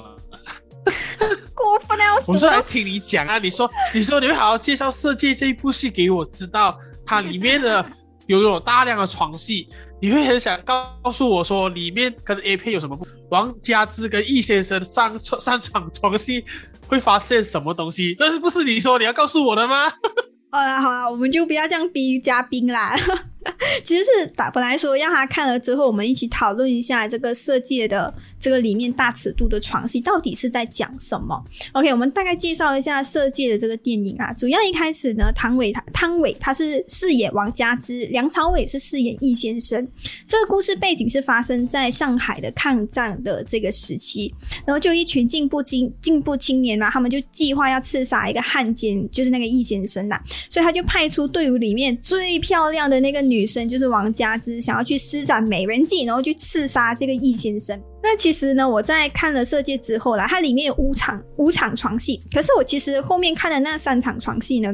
B: [LAUGHS]
A: 过分了！
B: 我是来听你讲啊！你说，你说你会好好介绍《色戒》这一部戏给我知道，它里面的有有大量的床戏，[LAUGHS] 你会很想告诉我说，里面跟 A 片有什么不？王家之跟易先生上床上床床戏会发现什么东西？这是不是你说你要告诉我的吗？[LAUGHS]
A: 好啦好啦，我们就不要这样逼嘉宾啦。[LAUGHS] 其实是打本来说让他看了之后，我们一起讨论一下这个色戒的这个里面大尺度的床戏到底是在讲什么。OK，我们大概介绍一下色戒的这个电影啊。主要一开始呢，汤唯他汤唯他是饰演王佳芝，梁朝伟是饰演易先生。这个故事背景是发生在上海的抗战的这个时期，然后就一群进步青进步青年啊，他们就计划要刺杀一个汉奸，就是那个易先生呐。所以他就派出队伍里面最漂亮的那个。女生就是王佳芝，想要去施展美人计，然后去刺杀这个易先生。那其实呢，我在看了《色戒》之后啦，它里面有五场五场床戏，可是我其实后面看的那三场床戏呢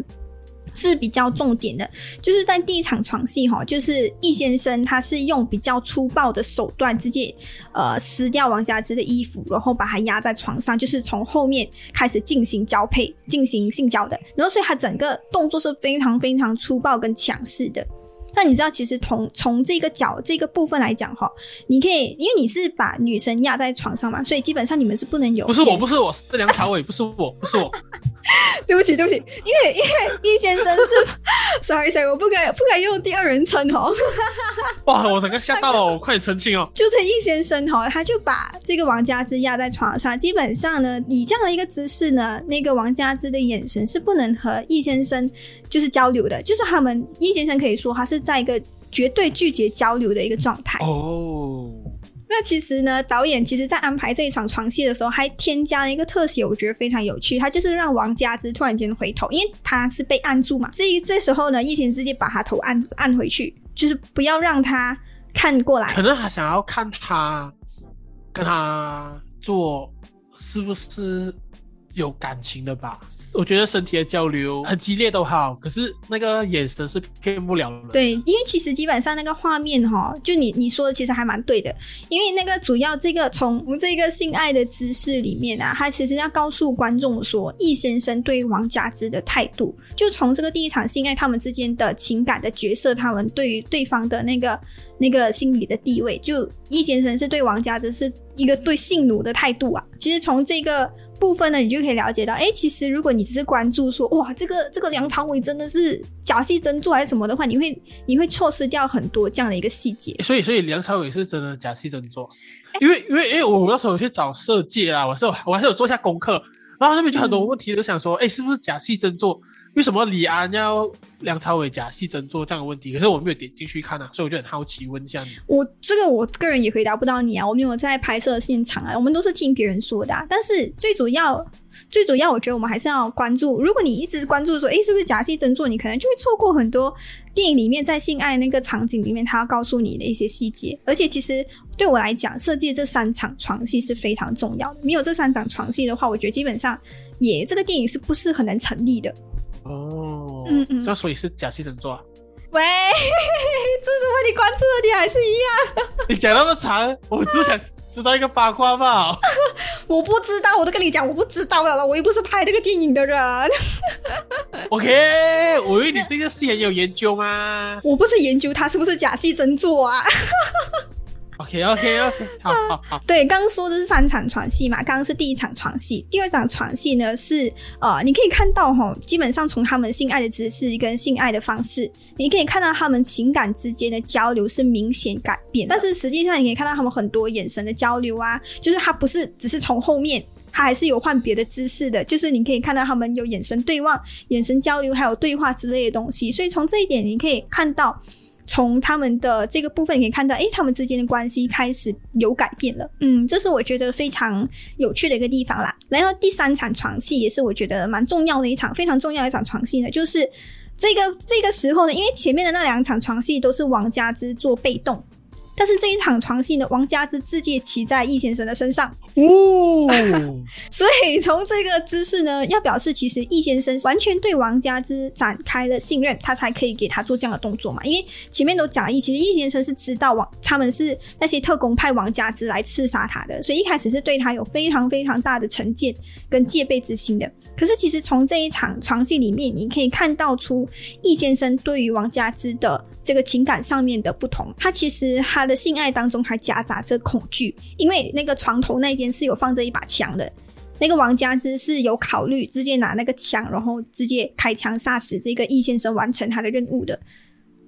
A: 是比较重点的，就是在第一场床戏哈，就是易先生他是用比较粗暴的手段直接呃撕掉王佳芝的衣服，然后把她压在床上，就是从后面开始进行交配、进行性交的，然后所以他整个动作是非常非常粗暴跟强势的。那你知道，其实从从这个角这个部分来讲哈，你可以，因为你是把女生压在床上嘛，所以基本上你们是不能有。
B: 不是我，不是我，是梁朝伟，不是我，不是我。
A: 对不起，对不起，因为因为易先生是，sorry sorry，我不该不该用第二人称哦。
B: 哇，我整个吓到了，我快点澄清哦。
A: 就是易先生哈，他就把这个王佳芝压在床上，基本上呢，以这样的一个姿势呢，那个王佳芝的眼神是不能和易先生就是交流的，就是他们易先生可以说他是在一个绝对拒绝交流的一个状态哦。那其实呢，导演其实在安排这一场床戏的时候，还添加了一个特写，我觉得非常有趣。他就是让王佳芝突然间回头，因为他是被按住嘛。至于这时候呢，易贤直接把他头按按回去，就是不要让他看过来。
B: 可能他想要看他跟他做是不是。有感情的吧？我觉得身体的交流很激烈都好，可是那个眼神是骗不了的。
A: 对，因为其实基本上那个画面哈，就你你说的其实还蛮对的。因为那个主要这个从这个性爱的姿势里面啊，他其实要告诉观众说，易先生对王佳芝的态度，就从这个第一场性爱他们之间的情感的角色，他们对于对方的那个那个心理的地位，就易先生是对王佳芝是一个对性奴的态度啊。其实从这个。部分呢，你就可以了解到，哎，其实如果你只是关注说，哇，这个这个梁朝伟真的是假戏真做还是什么的话，你会你会错失掉很多这样的一个细节。
B: 所以，所以梁朝伟是真的假戏真做，因为因为因为我那时候去找设计啊，我是我还是有做下功课，然后那边就很多问题都想说，哎，是不是假戏真做？为什么李安要梁朝伟假戏真做这样的问题？可是我没有点进去看啊，所以我就很好奇问一下你。
A: 我这个我个人也回答不到你啊，我没有在拍摄现场啊，我们都是听别人说的。啊但是最主要、最主要，我觉得我们还是要关注。如果你一直关注说，哎，是不是假戏真做？你可能就会错过很多电影里面在性爱那个场景里面他要告诉你的一些细节。而且其实对我来讲，设计这三场床戏是非常重要的。没有这三场床戏的话，我觉得基本上也这个电影是不是很难成立的。
B: 哦，嗯嗯，那所以是假戏真做啊。
A: 喂，这什么？你关注的你还是一样。[LAUGHS]
B: 你讲那么长，我只想知道一个八卦嘛。[LAUGHS]
A: 我不知道，我都跟你讲，我不知道了。我又不是拍这个电影的人。[LAUGHS]
B: OK，我以为你对这个戏很有研究吗？
A: 我不是研究他是不是假戏真做啊。
B: OK OK OK，好好好。
A: 对，刚刚说的是三场床戏嘛，刚刚是第一场床戏，第二场床戏呢是呃，你可以看到哈，基本上从他们性爱的姿势跟性爱的方式，你可以看到他们情感之间的交流是明显改变，但是实际上你可以看到他们很多眼神的交流啊，就是他不是只是从后面。他还是有换别的姿势的，就是你可以看到他们有眼神对望、眼神交流，还有对话之类的东西。所以从这一点，你可以看到。从他们的这个部分可以看到，诶，他们之间的关系开始有改变了。嗯，这是我觉得非常有趣的一个地方啦。来到第三场床戏，也是我觉得蛮重要的一场，非常重要一场床戏呢，就是这个这个时候呢，因为前面的那两场床戏都是王家之做被动。但是这一场床戏呢，王家之自己骑在易先生的身上哦，[LAUGHS] 所以从这个姿势呢，要表示其实易先生完全对王家之展开了信任，他才可以给他做这样的动作嘛。因为前面都讲了，其实易先生是知道王他们是那些特工派王家之来刺杀他的，所以一开始是对他有非常非常大的成见跟戒备之心的。可是其实从这一场床戏里面，你可以看到出易先生对于王家之的这个情感上面的不同。他其实他的性爱当中还夹杂着恐惧，因为那个床头那边是有放着一把枪的。那个王家之是有考虑直接拿那个枪，然后直接开枪杀死这个易先生，完成他的任务的。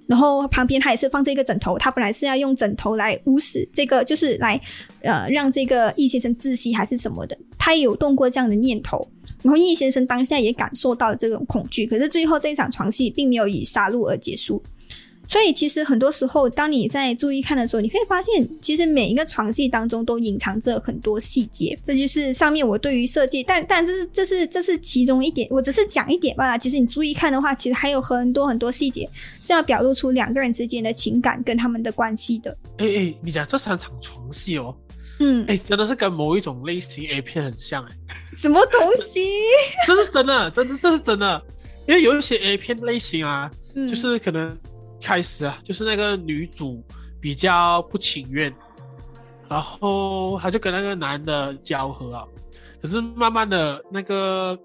A: 然后旁边他也是放着一个枕头，他本来是要用枕头来捂死这个，就是来呃让这个易先生窒息还是什么的。他也有动过这样的念头。然后易先生当下也感受到了这种恐惧，可是最后这一场床戏并没有以杀戮而结束。所以其实很多时候，当你在注意看的时候，你会发现，其实每一个床戏当中都隐藏着很多细节。这就是上面我对于设计，但但这是这是这是其中一点，我只是讲一点罢了。其实你注意看的话，其实还有很多很多细节是要表露出两个人之间的情感跟他们的关系的。
B: 哎哎，你讲这三场床戏哦。嗯，哎，真的是跟某一种类型 A 片很像哎，
A: 什么东西？[LAUGHS]
B: 这是真的，真的，这是真的。因为有一些 A 片类型啊，就是可能开始啊，就是那个女主比较不情愿，然后她就跟那个男的交合啊，可是慢慢的那个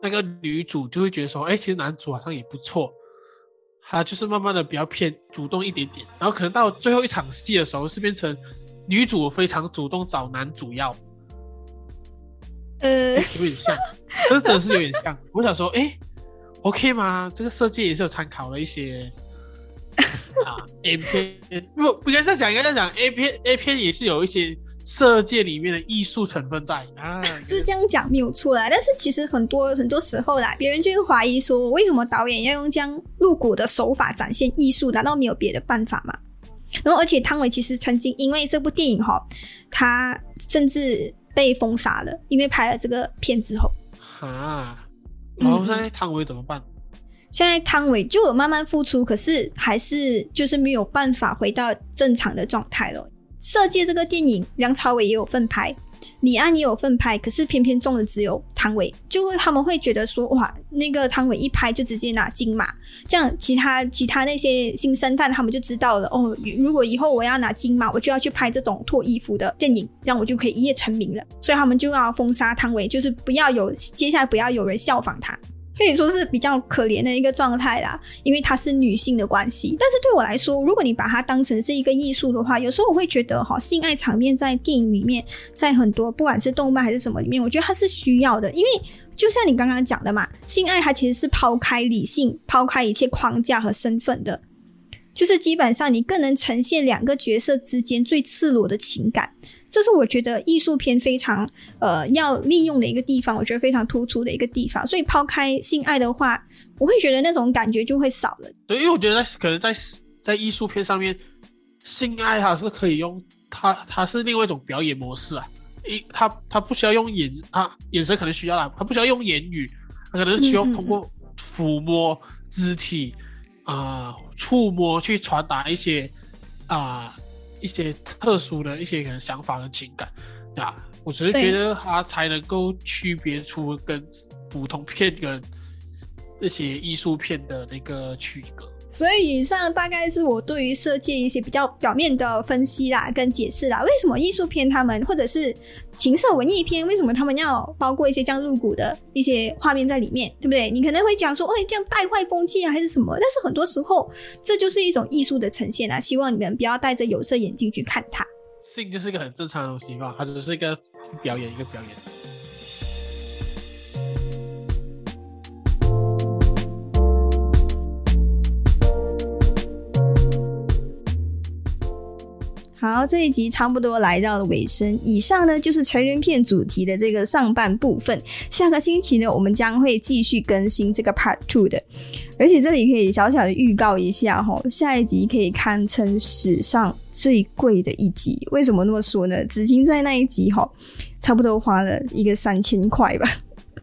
B: 那个女主就会觉得说，哎，其实男主好像也不错，她就是慢慢的比较偏主动一点点，然后可能到最后一场戏的时候是变成。女主非常主动找男主要，呃，有点像，这真的是有点像。我想说，哎，OK 吗？这个设计也是有参考了一些啊 A 片，不不应该这样讲，应该这样讲 A 片 A 片也是有一些色界里面的艺术成分在啊。[LAUGHS]
A: 是这样讲没有错啦，但是其实很多很多时候啦，别人就会怀疑说，为什么导演要用这样露骨的手法展现艺术？难道没有别的办法吗？然后，而且汤唯其实曾经因为这部电影哈，他甚至被封杀了，因为拍了这个片之后。
B: 啊，然后现在汤唯怎么办？
A: 现在汤唯就有慢慢复出，可是还是就是没有办法回到正常的状态了。设计这个电影，梁朝伟也有份拍。李安也有份拍，可是偏偏中的只有汤唯，就会他们会觉得说，哇，那个汤唯一拍就直接拿金马，这样其他其他那些新生代他们就知道了，哦，如果以后我要拿金马，我就要去拍这种脱衣服的电影，这样我就可以一夜成名了，所以他们就要封杀汤唯，就是不要有接下来不要有人效仿他。可以说是比较可怜的一个状态啦，因为她是女性的关系。但是对我来说，如果你把它当成是一个艺术的话，有时候我会觉得哈，性爱场面在电影里面，在很多不管是动漫还是什么里面，我觉得它是需要的。因为就像你刚刚讲的嘛，性爱它其实是抛开理性、抛开一切框架和身份的，就是基本上你更能呈现两个角色之间最赤裸的情感。这是我觉得艺术片非常呃要利用的一个地方，我觉得非常突出的一个地方。所以抛开性爱的话，我会觉得那种感觉就会少了。
B: 对，因为我觉得可能在在艺术片上面，性爱它是可以用它它是另外一种表演模式啊，一它它不需要用眼啊眼神可能需要啦，它不需要用言语，它可能是需要通过抚摸、肢体啊触摸去传达一些啊。一些特殊的一些可能想法和情感啊，我只是觉得它才能够区别出跟普通片跟那些艺术片的那个区隔。
A: 所以以上大概是我对于设计一些比较表面的分析啦，跟解释啦。为什么艺术片他们或者是情色文艺片，为什么他们要包括一些这样露骨的一些画面在里面，对不对？你可能会讲说，哎，这样带坏风气啊，还是什么？但是很多时候，这就是一种艺术的呈现啊。希望你们不要戴着有色眼镜去看它。
B: 性就是一个很正常的东西嘛，它只是一个表演，一个表演。
C: 好，这一集差不多来到了尾声。以上呢就是成人片主题的这个上半部分。下个星期呢，我们将会继续更新这个 Part Two 的。而且这里可以小小的预告一下哈，下一集可以堪称史上最贵的一集。为什么那么说呢？子晴在那一集哈，差不多花了一个三千块吧。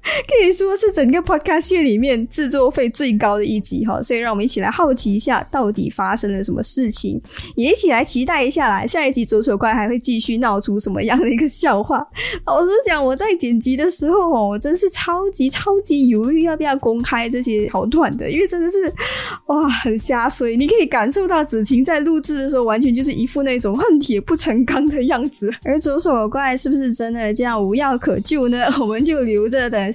C: [LAUGHS] 可以说是整个 podcast 线里面制作费最高的一集哈，所以让我们一起来好奇一下，到底发生了什么事情，也一起来期待一下来下一集左手怪还会继续闹出什么样的一个笑话。老实讲，我在剪辑的时候哦，我真是超级超级犹豫要不要公开这些桥段的，因为真的是哇很瞎所以你可以感受到子晴在录制的时候，完全就是一副那种恨铁不成钢的样子。而左手怪是不是真的这样无药可救呢？[LAUGHS] 我们就留着等。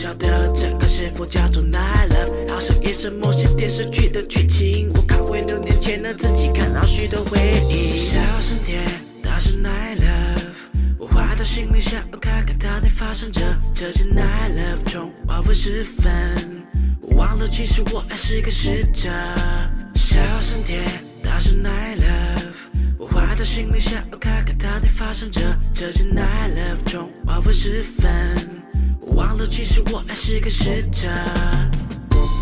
C: 晓得这个师傅叫做 Night Love，好像也是某些电视剧的剧情。我看回六年前的自己，看到许多回忆。小声点，大声 Night Love，我滑到心里想要看看到底发生着。这只 Night Love 从晚会时分，我忘了其实我还是个使者。小声点，大声 Night Love，我滑到心里想要看看到底发生着。这只 Night Love 从晚会时分。忘了，其实我还是个使者。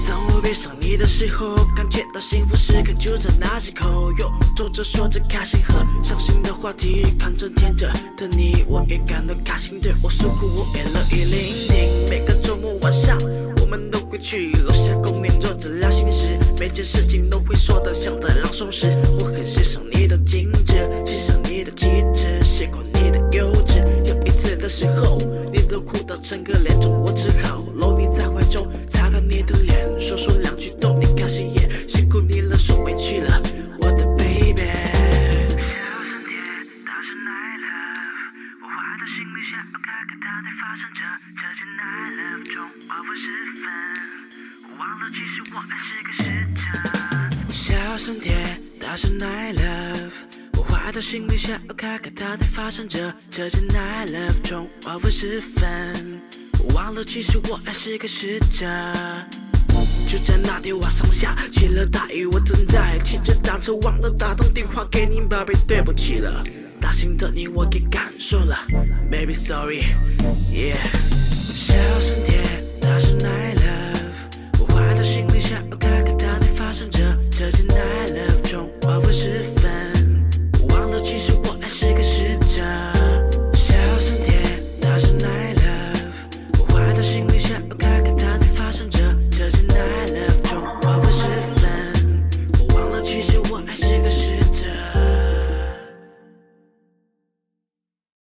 C: 当我背上你的时候，感觉到幸福时刻就在那时口。哟，坐着说着开心和伤心的话题，看着天真的你，我也感到开心。对我诉苦，我也乐意心